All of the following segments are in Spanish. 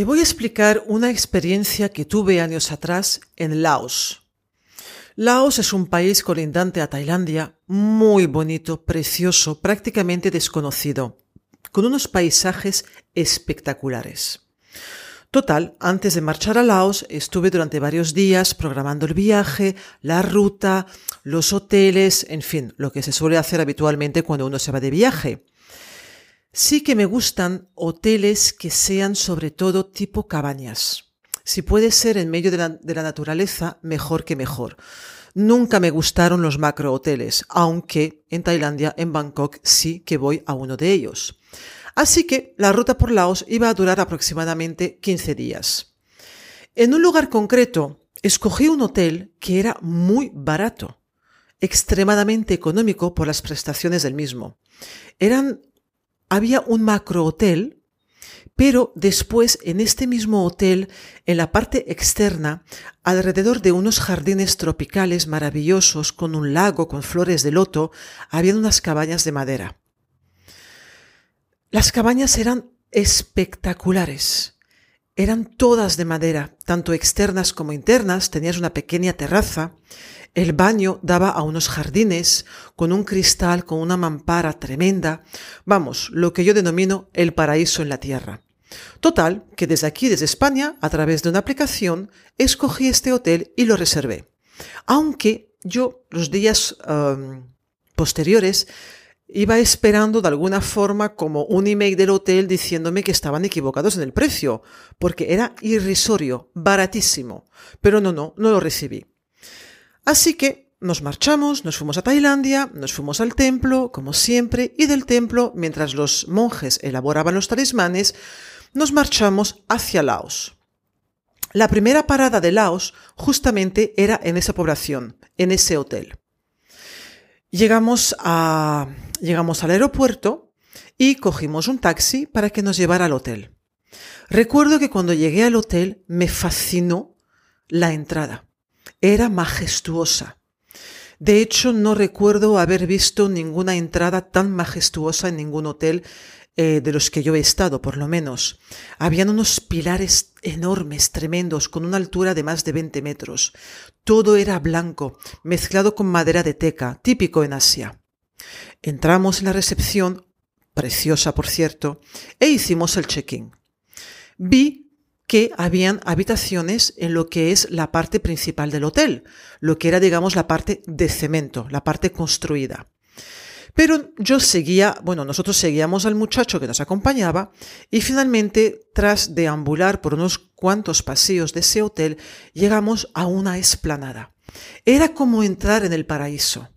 Te voy a explicar una experiencia que tuve años atrás en Laos. Laos es un país colindante a Tailandia, muy bonito, precioso, prácticamente desconocido, con unos paisajes espectaculares. Total, antes de marchar a Laos estuve durante varios días programando el viaje, la ruta, los hoteles, en fin, lo que se suele hacer habitualmente cuando uno se va de viaje. Sí que me gustan hoteles que sean sobre todo tipo cabañas. Si puede ser en medio de la, naturaleza, mejor que mejor. Nunca me gustaron los macro hoteles, aunque en Tailandia, en Bangkok, sí que voy a uno de ellos. Así que la ruta por Laos iba a durar aproximadamente 15 días. En un lugar concreto, escogí un hotel que era muy barato, extremadamente económico por las prestaciones del mismo. Eran había un macro hotel, pero después en este mismo hotel, en la parte externa, alrededor de unos jardines tropicales maravillosos con un lago con flores de loto, había unas cabañas de madera. Las cabañas eran espectaculares. Eran todas de madera, tanto externas como internas, tenías una pequeña terraza, el baño daba a unos jardines con un cristal, con una mampara tremenda. Vamos, lo que yo denomino el paraíso en la tierra. Total, que desde aquí, desde España, a través de una aplicación, escogí este hotel y lo reservé. Aunque yo los días posteriores iba esperando de alguna forma como un email del hotel diciéndome que estaban equivocados en el precio, porque era irrisorio, baratísimo. Pero no, no, no lo recibí. Así que nos marchamos, nos fuimos a Tailandia, nos fuimos al templo, como siempre, y del templo, mientras los monjes elaboraban los talismanes, nos marchamos hacia Laos. La primera parada de Laos justamente era en esa población, en ese hotel. Llegamos, a, llegamos al aeropuerto y cogimos un taxi para que nos llevara al hotel. Recuerdo que cuando llegué al hotel me fascinó la entrada. Era majestuosa. De hecho, no recuerdo haber visto ninguna entrada tan majestuosa en ningún hotel eh, de los que yo he estado, por lo menos. Habían unos pilares enormes, tremendos, con una altura de más de 20 metros. Todo era blanco, mezclado con madera de teca, típico en Asia. Entramos en la recepción, preciosa por cierto, e hicimos el check-in. Vi que habían habitaciones en lo que es la parte principal del hotel, lo que era, digamos, la parte de cemento, la parte construida. Pero yo seguía, bueno, nosotros seguíamos al muchacho que nos acompañaba y finalmente, tras deambular por unos cuantos pasillos de ese hotel, llegamos a una esplanada. Era como entrar en el paraíso.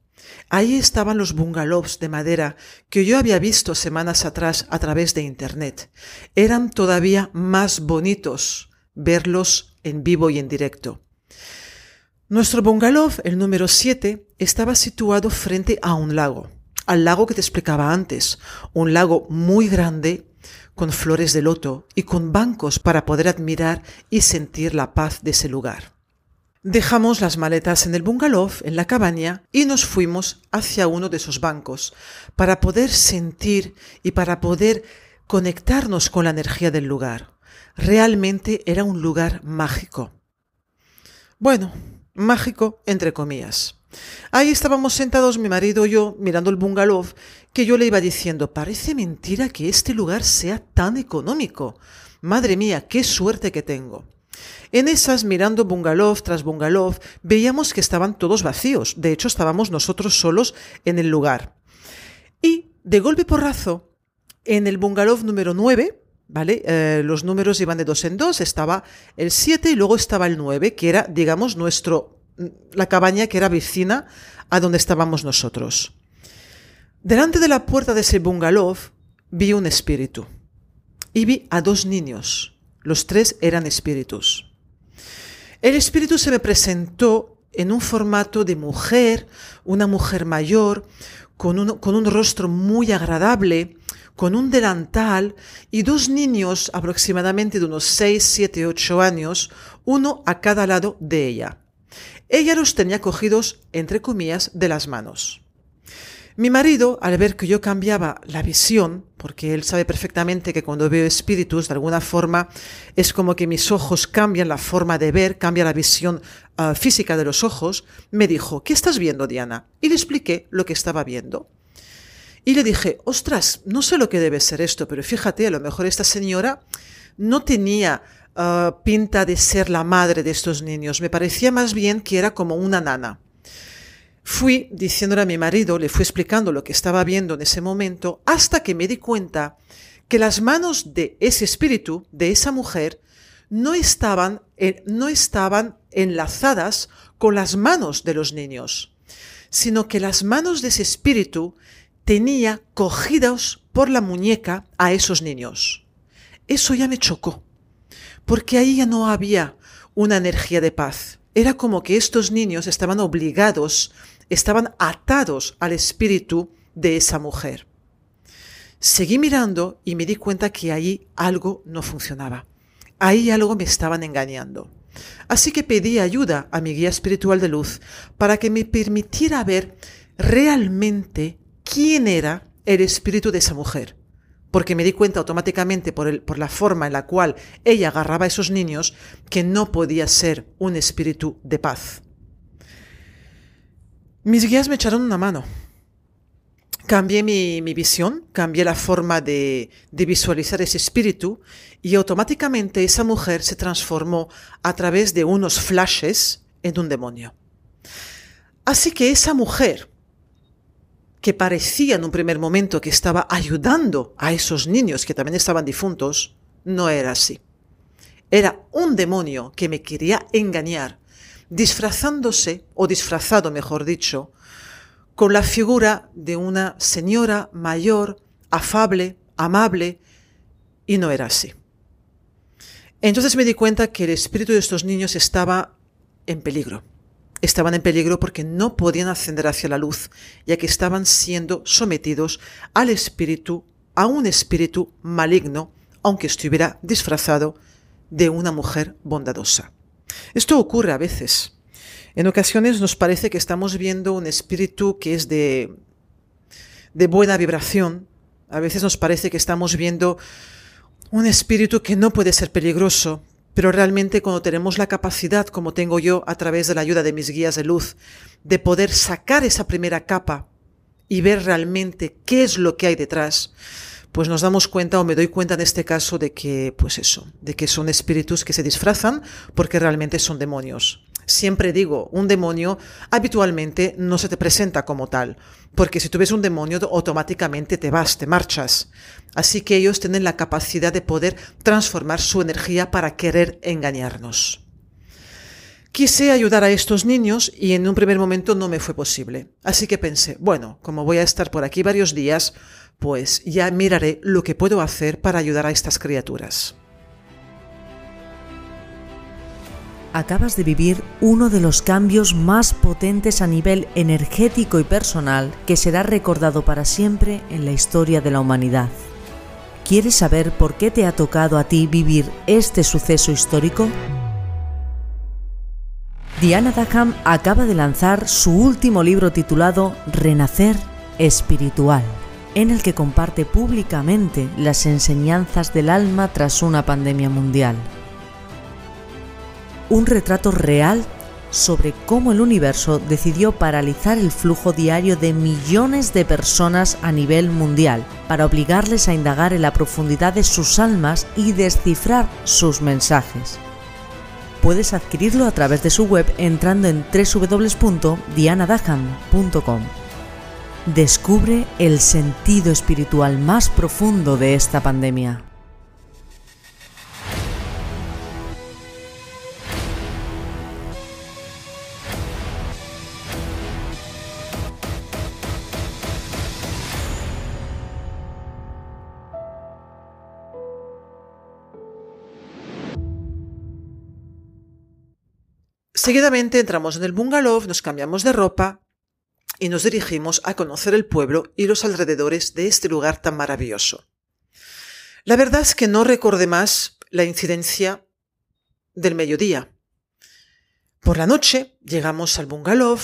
Ahí estaban los bungalows de madera que yo había visto semanas atrás a través de Internet. Eran todavía más bonitos verlos en vivo y en directo. Nuestro bungalow, el número 7, estaba situado frente a un lago, al lago que te explicaba antes, un lago muy grande, con flores de loto y con bancos para poder admirar y sentir la paz de ese lugar. Dejamos las maletas en el bungalow, en la cabaña, y nos fuimos hacia uno de esos bancos para poder sentir y para poder conectarnos con la energía del lugar. Realmente era un lugar mágico. Bueno, mágico entre comillas. Ahí estábamos sentados mi marido y yo mirando el bungalow que yo le iba diciendo, parece mentira que este lugar sea tan económico. Madre mía, qué suerte que tengo. En esas, mirando bungalow tras bungalow, veíamos que estaban todos vacíos. De hecho, estábamos nosotros solos en el lugar. Y, de golpe porrazo, en el bungalow número 9, ¿vale? Eh, los números iban de dos en dos, estaba el 7 y luego estaba el 9, que era, digamos, nuestro, mm, la cabaña que era vecina a donde estábamos nosotros. Delante de la puerta de ese bungalow vi un espíritu y vi a dos niños. Los tres eran espíritus. El espíritu se me presentó en un formato de mujer, una mujer mayor, con un, rostro muy agradable, con un delantal y dos niños aproximadamente de unos 6, 7, 8 años, uno a cada lado de ella. Ella los tenía cogidos, entre comillas, de las manos. Mi marido, al ver que yo cambiaba la visión, porque él sabe perfectamente que cuando veo espíritus, de alguna forma, es como que mis ojos cambian la forma de ver, cambia la visión ah, física de los ojos, me dijo, ¿qué estás viendo, Diana? Y le expliqué lo que estaba viendo. Y le dije, ostras, no sé lo que debe ser esto, pero fíjate, a lo mejor esta señora no tenía ah, pinta de ser la madre de estos niños, me parecía más bien que era como una nana. Fui diciéndole a mi marido, le fui explicando lo que estaba viendo en ese momento, hasta que me di cuenta que las manos de ese espíritu, de esa mujer, no estaban, no estaban enlazadas con las manos de los niños, sino que las manos de ese espíritu tenía cogidos por la muñeca a esos niños. Eso ya me chocó, porque ahí ya no había una energía de paz. Era como que estos niños estaban obligados estaban atados al espíritu de esa mujer. Seguí mirando y me di cuenta que ahí algo no funcionaba. Ahí algo me estaban engañando. Así que pedí ayuda a mi guía espiritual de luz para que me permitiera ver realmente quién era el espíritu de esa mujer. Porque me di cuenta automáticamente por, el, por la forma en la cual ella agarraba a esos niños que no podía ser un espíritu de paz. Mis guías me echaron una mano. Cambié mi, visión, cambié la forma de, de, visualizar ese espíritu y automáticamente esa mujer se transformó a través de unos flashes en un demonio. Así que esa mujer, que parecía en un primer momento que estaba ayudando a esos niños que también estaban difuntos, no era así. Era un demonio que me quería engañar disfrazándose, o disfrazado mejor dicho, con la figura de una señora mayor, afable, amable, y no era así. Entonces me di cuenta que el espíritu de estos niños estaba en peligro. Estaban en peligro porque no podían ascender hacia la luz, ya que estaban siendo sometidos al espíritu, a un espíritu maligno, aunque estuviera disfrazado de una mujer bondadosa. Esto ocurre a veces. En ocasiones nos parece que estamos viendo un espíritu que es de, de buena vibración. A veces nos parece que estamos viendo un espíritu que no puede ser peligroso, pero realmente cuando tenemos la capacidad, como tengo yo a través de la ayuda de mis guías de luz, de poder sacar esa primera capa y ver realmente qué es lo que hay detrás, pues nos damos cuenta o me doy cuenta en este caso de que, pues eso, de que son espíritus que se disfrazan porque realmente son demonios. Siempre digo, un demonio habitualmente no se te presenta como tal, porque si tú ves un demonio automáticamente te vas, te marchas. Así que ellos tienen la capacidad de poder transformar su energía para querer engañarnos. Quise ayudar a estos niños y en un primer momento no me fue posible. Así que pensé, bueno, como voy a estar por aquí varios días, pues ya miraré lo que puedo hacer para ayudar a estas criaturas. Acabas de vivir uno de los cambios más potentes a nivel energético y personal que será recordado para siempre en la historia de la humanidad. ¿Quieres saber por qué te ha tocado a ti vivir este suceso histórico? Diana Dackham acaba de lanzar su último libro titulado Renacer Espiritual en el que comparte públicamente las enseñanzas del alma tras una pandemia mundial. Un retrato real sobre cómo el universo decidió paralizar el flujo diario de millones de personas a nivel mundial para obligarles a indagar en la profundidad de sus almas y descifrar sus mensajes. Puedes adquirirlo a través de su web entrando en www.dianadaham.com. Descubre el sentido espiritual más profundo de esta pandemia. Seguidamente entramos en el bungalow, nos cambiamos de ropa y nos dirigimos a conocer el pueblo y los alrededores de este lugar tan maravilloso. La verdad es que no recordé más la incidencia del mediodía. Por la noche llegamos al bungalow,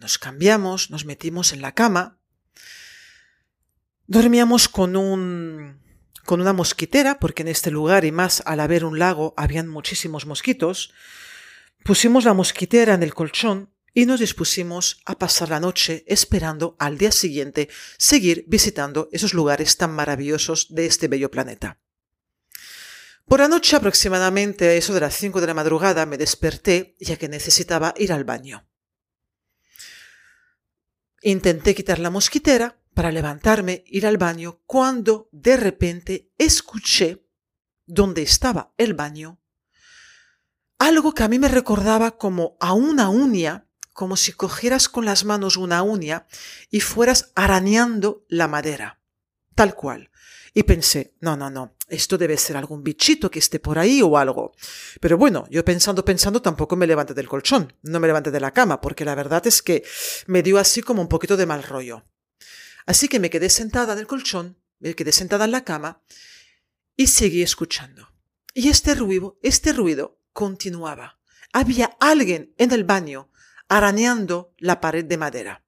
nos cambiamos, nos metimos en la cama, dormíamos con un con una mosquitera, porque en este lugar y más al haber un lago habían muchísimos mosquitos, Pusimos la mosquitera en el colchón y nos dispusimos a pasar la noche esperando al día siguiente seguir visitando esos lugares tan maravillosos de este bello planeta. Por la noche aproximadamente a eso de las 5 de la madrugada me desperté ya que necesitaba ir al baño. Intenté quitar la mosquitera para levantarme, ir al baño, cuando de repente escuché donde estaba el baño algo que a mí me recordaba como a una uña, como si cogieras con las manos una uña y fueras arañando la madera, tal cual. Y pensé, no, no, no, esto debe ser algún bichito que esté por ahí o algo. Pero bueno, yo pensando, pensando, tampoco me levanté del colchón, no me levanté de la cama, porque la verdad es que me dio así como un poquito de mal rollo. Así que me quedé sentada en el colchón, me quedé sentada en la cama y seguí escuchando. Y este ruido, este ruido continuaba. Había alguien en el baño arañando la pared de madera.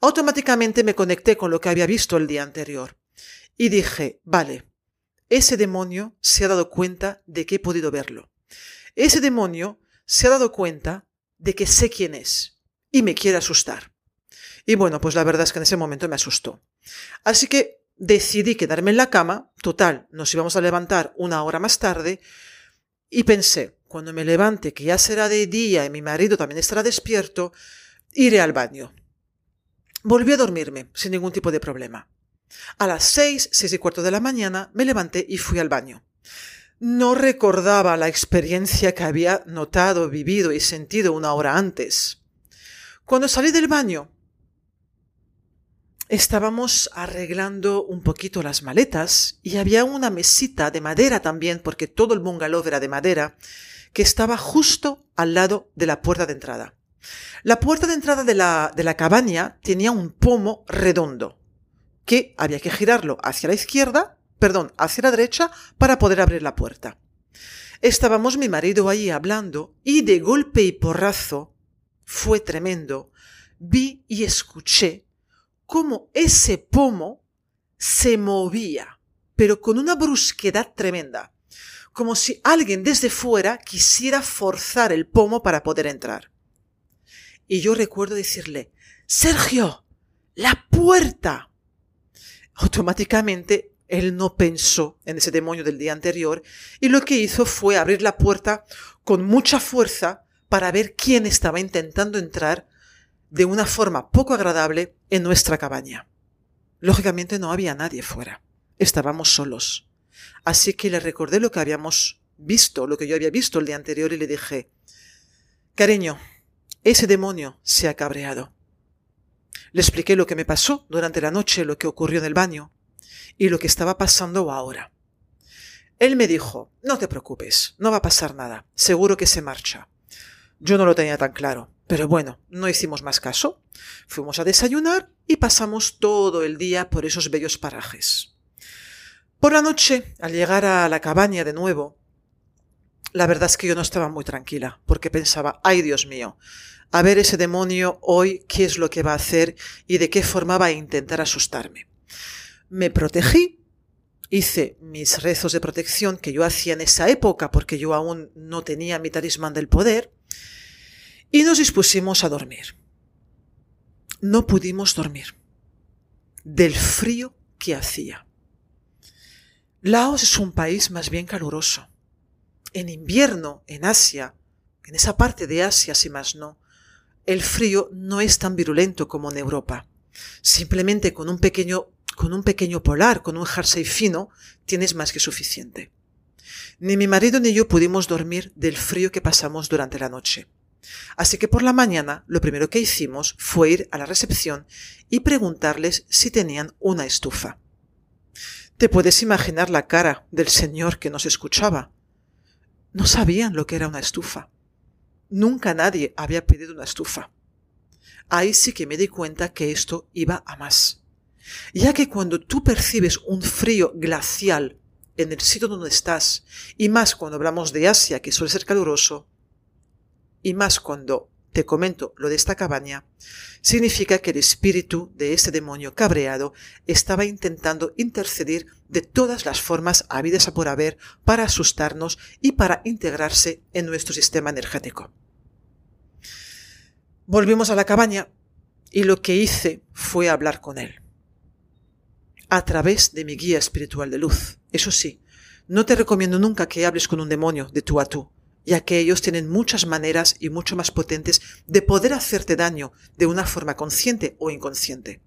Automáticamente me conecté con lo que había visto el día anterior y dije, vale, ese demonio se ha dado cuenta de que he podido verlo. Ese demonio se ha dado cuenta de que sé quién es y me quiere asustar. Y bueno, pues la verdad es que en ese momento me asustó. Así que decidí quedarme en la cama, total, nos íbamos a levantar una hora más tarde, y pensé, cuando me levante, que ya será de día y mi marido también estará despierto, iré al baño. Volví a dormirme, sin ningún tipo de problema. A las seis, seis y cuarto de la mañana, me levanté y fui al baño. No recordaba la experiencia que había notado, vivido y sentido una hora antes. Cuando salí del baño, estábamos arreglando un poquito las maletas y había una mesita de madera también, porque todo el bungalow era de madera, que estaba justo al lado de la puerta de entrada. La puerta de entrada de la, de la cabaña tenía un pomo redondo, que había que girarlo hacia la izquierda, perdón, hacia la derecha, para poder abrir la puerta. Estábamos mi marido ahí hablando y de golpe y porrazo, fue tremendo, vi y escuché cómo ese pomo se movía, pero con una brusquedad tremenda, como si alguien desde fuera quisiera forzar el pomo para poder entrar. Y yo recuerdo decirle, Sergio, la puerta. Automáticamente él no pensó en ese demonio del día anterior y lo que hizo fue abrir la puerta con mucha fuerza para ver quién estaba intentando entrar de una forma poco agradable en nuestra cabaña. Lógicamente no había nadie fuera. Estábamos solos. Así que le recordé lo que habíamos visto, lo que yo había visto el día anterior y le dije, Cariño, ese demonio se ha cabreado. Le expliqué lo que me pasó durante la noche, lo que ocurrió en el baño y lo que estaba pasando ahora. Él me dijo, no te preocupes, no va a pasar nada, seguro que se marcha. Yo no lo tenía tan claro. Pero bueno, no hicimos más caso. Fuimos a desayunar y pasamos todo el día por esos bellos parajes. Por la noche, al llegar a la cabaña de nuevo, la verdad es que yo no estaba muy tranquila, porque pensaba, ay Dios mío, a ver ese demonio hoy qué es lo que va a hacer y de qué forma va a intentar asustarme. Me protegí, hice mis rezos de protección que yo hacía en esa época, porque yo aún no tenía mi talismán del poder, y nos dispusimos a dormir. No pudimos dormir del frío que hacía. Laos es un país más bien caluroso. En invierno, en Asia, en esa parte de Asia, si más no, el frío no es tan virulento como en Europa. Simplemente con un pequeño, con un pequeño polar, con un jersey fino, tienes más que suficiente. Ni mi marido ni yo pudimos dormir del frío que pasamos durante la noche. Así que por la mañana lo primero que hicimos fue ir a la recepción y preguntarles si tenían una estufa. Te puedes imaginar la cara del señor que nos escuchaba. No sabían lo que era una estufa. Nunca nadie había pedido una estufa. Ahí sí que me di cuenta que esto iba a más. Ya que cuando tú percibes un frío glacial en el sitio donde estás, y más cuando hablamos de Asia, que suele ser caluroso, y más cuando te comento lo de esta cabaña, significa que el espíritu de ese demonio cabreado estaba intentando interceder de todas las formas habidas a por haber para asustarnos y para integrarse en nuestro sistema energético. Volvimos a la cabaña y lo que hice fue hablar con él. A través de mi guía espiritual de luz. Eso sí, no te recomiendo nunca que hables con un demonio de tú a tú, ya que ellos tienen muchas maneras y mucho más potentes de poder hacerte daño de una forma consciente o inconsciente.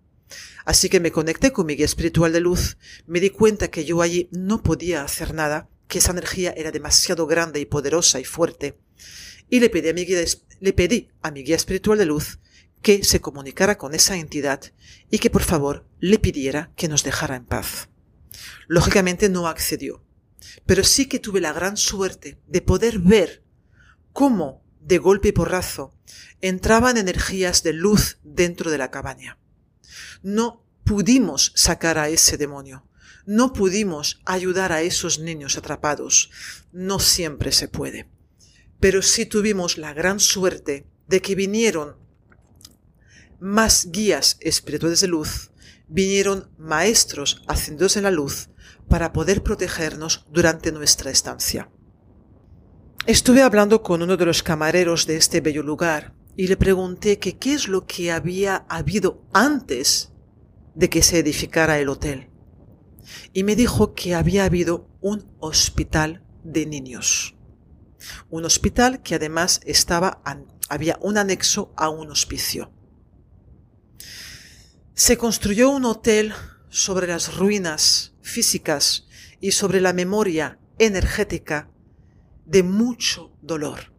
Así que me conecté con mi guía espiritual de luz, me di cuenta que yo allí no podía hacer nada, que esa energía era demasiado grande y poderosa y fuerte, y le pedí a mi guía, le pedí a mi guía espiritual de luz que se comunicara con esa entidad y que por favor le pidiera que nos dejara en paz. Lógicamente no accedió, pero sí que tuve la gran suerte de poder ver cómo, de golpe y porrazo, entraban energías de luz dentro de la cabaña. No pudimos sacar a ese demonio, no pudimos ayudar a esos niños atrapados, no siempre se puede. Pero sí tuvimos la gran suerte de que vinieron más guías espirituales de luz, vinieron maestros en la luz para poder protegernos durante nuestra estancia. Estuve hablando con uno de los camareros de este bello lugar y le pregunté que qué es lo que había habido antes de que se edificara el hotel. Y me dijo que había habido un hospital de niños. Un hospital que además estaba, había un anexo a un hospicio. Se construyó un hotel sobre las ruinas físicas y sobre la memoria energética de mucho dolor.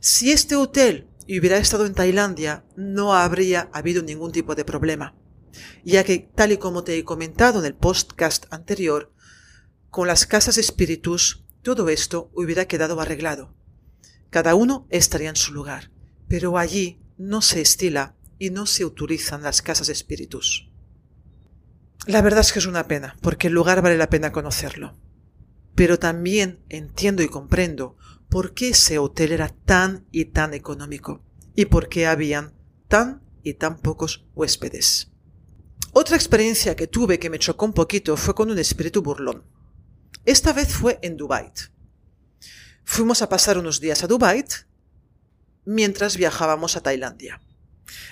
Si este hotel hubiera estado en Tailandia, no habría habido ningún tipo de problema, ya que, tal y como te he comentado en el podcast anterior, con las casas espíritus, todo esto hubiera quedado arreglado. Cada uno estaría en su lugar, pero allí no se estila y no se utilizan las casas espíritus. La verdad es que es una pena, porque el lugar vale la pena conocerlo. Pero también entiendo y comprendo por qué ese hotel era tan y tan económico y por qué habían tan y tan pocos huéspedes. Otra experiencia que tuve que me chocó un poquito fue con un espíritu burlón. Esta vez fue en Dubai. Fuimos a pasar unos días a Dubai mientras viajábamos a Tailandia.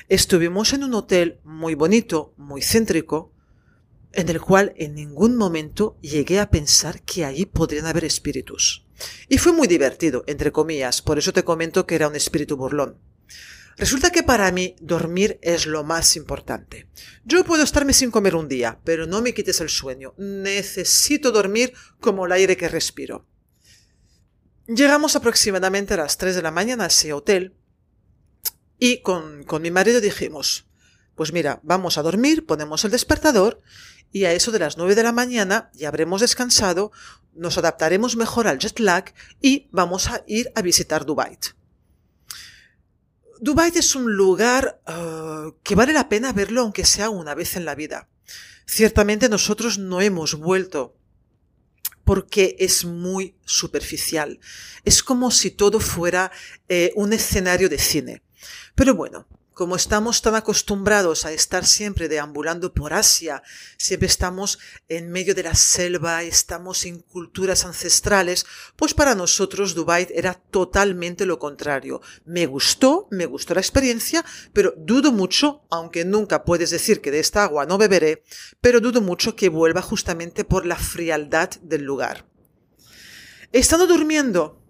Estuvimos en un hotel muy bonito, muy céntrico, en el cual en ningún momento llegué a pensar que allí podrían haber espíritus. Y fue muy divertido, entre comillas, por eso te comento que era un espíritu burlón. Resulta que para mí dormir es lo más importante. Yo puedo estarme sin comer un día, pero no me quites el sueño. Necesito dormir como el aire que respiro. Llegamos aproximadamente a las 3 de la mañana a ese hotel y con, con mi marido dijimos, pues mira, vamos a dormir, ponemos el despertador y a eso de las 9 de la mañana ya habremos descansado, nos adaptaremos mejor al jet lag y vamos a ir a visitar Dubai. Dubai es un lugar uh, que vale la pena verlo aunque sea una vez en la vida. Ciertamente nosotros no hemos vuelto porque es muy superficial. Es como si todo fuera eh, un escenario de cine. Pero bueno, como estamos tan acostumbrados a estar siempre deambulando por Asia, siempre estamos en medio de la selva, estamos en culturas ancestrales, pues para nosotros Dubai era totalmente lo contrario. Me gustó, me gustó la experiencia, pero dudo mucho, aunque nunca puedes decir que de esta agua no beberé, pero dudo mucho que vuelva justamente por la frialdad del lugar. Estando durmiendo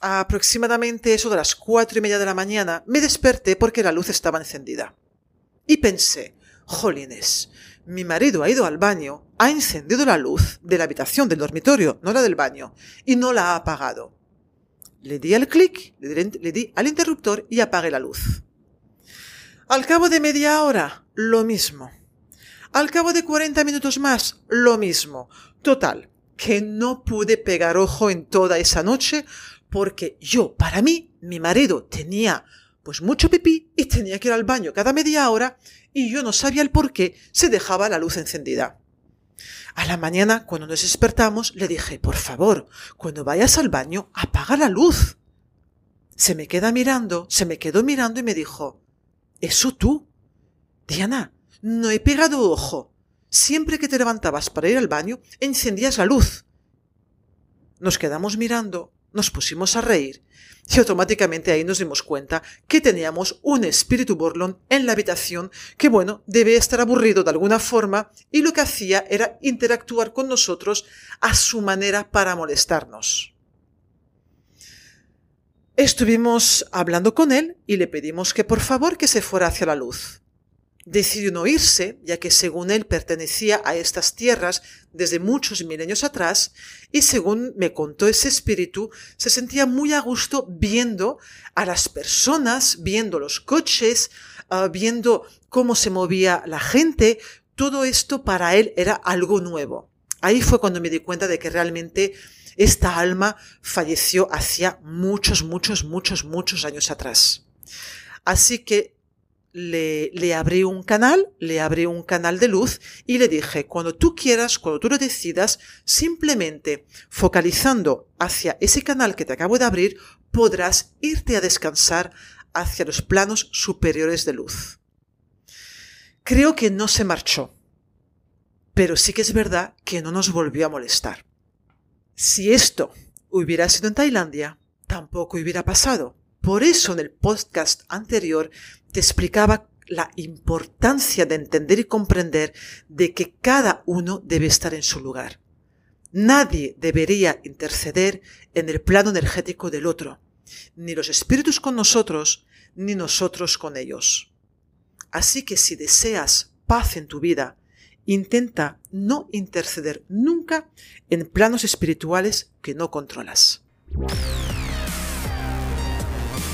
aproximadamente eso de las cuatro y media de la mañana, me desperté porque la luz estaba encendida. Y pensé, jolines, mi marido ha ido al baño, ha encendido la luz de la habitación del dormitorio, no la del baño, y no la ha apagado. Le di al clic, le di al interruptor y apagué la luz. Al cabo de media hora, lo mismo. Al cabo de 40 minutos más, lo mismo. Total, que no pude pegar ojo en toda esa noche porque yo, para mí, mi marido tenía pues mucho pipí y tenía que ir al baño cada media hora y yo no sabía el por qué se dejaba la luz encendida. A la mañana, cuando nos despertamos, le dije, por favor, cuando vayas al baño, apaga la luz. Se me queda mirando, se me quedó mirando y me dijo, ¿eso tú? Diana, no he pegado ojo. Siempre que te levantabas para ir al baño, encendías la luz. Nos quedamos mirando nos pusimos a reír y automáticamente ahí nos dimos cuenta que teníamos un espíritu burlón en la habitación que, bueno, debe estar aburrido de alguna forma y lo que hacía era interactuar con nosotros a su manera para molestarnos. Estuvimos hablando con él y le pedimos que por favor que se fuera hacia la luz decidió no irse, ya que según él pertenecía a estas tierras desde muchos milenios atrás, y según me contó ese espíritu, se sentía muy a gusto viendo a las personas, viendo los coches, ah, viendo cómo se movía la gente, todo esto para él era algo nuevo. Ahí fue cuando me di cuenta de que realmente esta alma falleció hacía muchos, muchos, muchos, muchos años atrás. Así que le, le, abrí un canal, le abrí un canal de luz y le dije, cuando tú quieras, cuando tú lo decidas, simplemente focalizando hacia ese canal que te acabo de abrir, podrás irte a descansar hacia los planos superiores de luz. Creo que no se marchó, pero sí que es verdad que no nos volvió a molestar. Si esto hubiera sido en Tailandia, tampoco hubiera pasado. Por eso en el podcast anterior te explicaba la importancia de entender y comprender de que cada uno debe estar en su lugar. Nadie debería interceder en el plano energético del otro, ni los espíritus con nosotros, ni nosotros con ellos. Así que si deseas paz en tu vida, intenta no interceder nunca en planos espirituales que no controlas.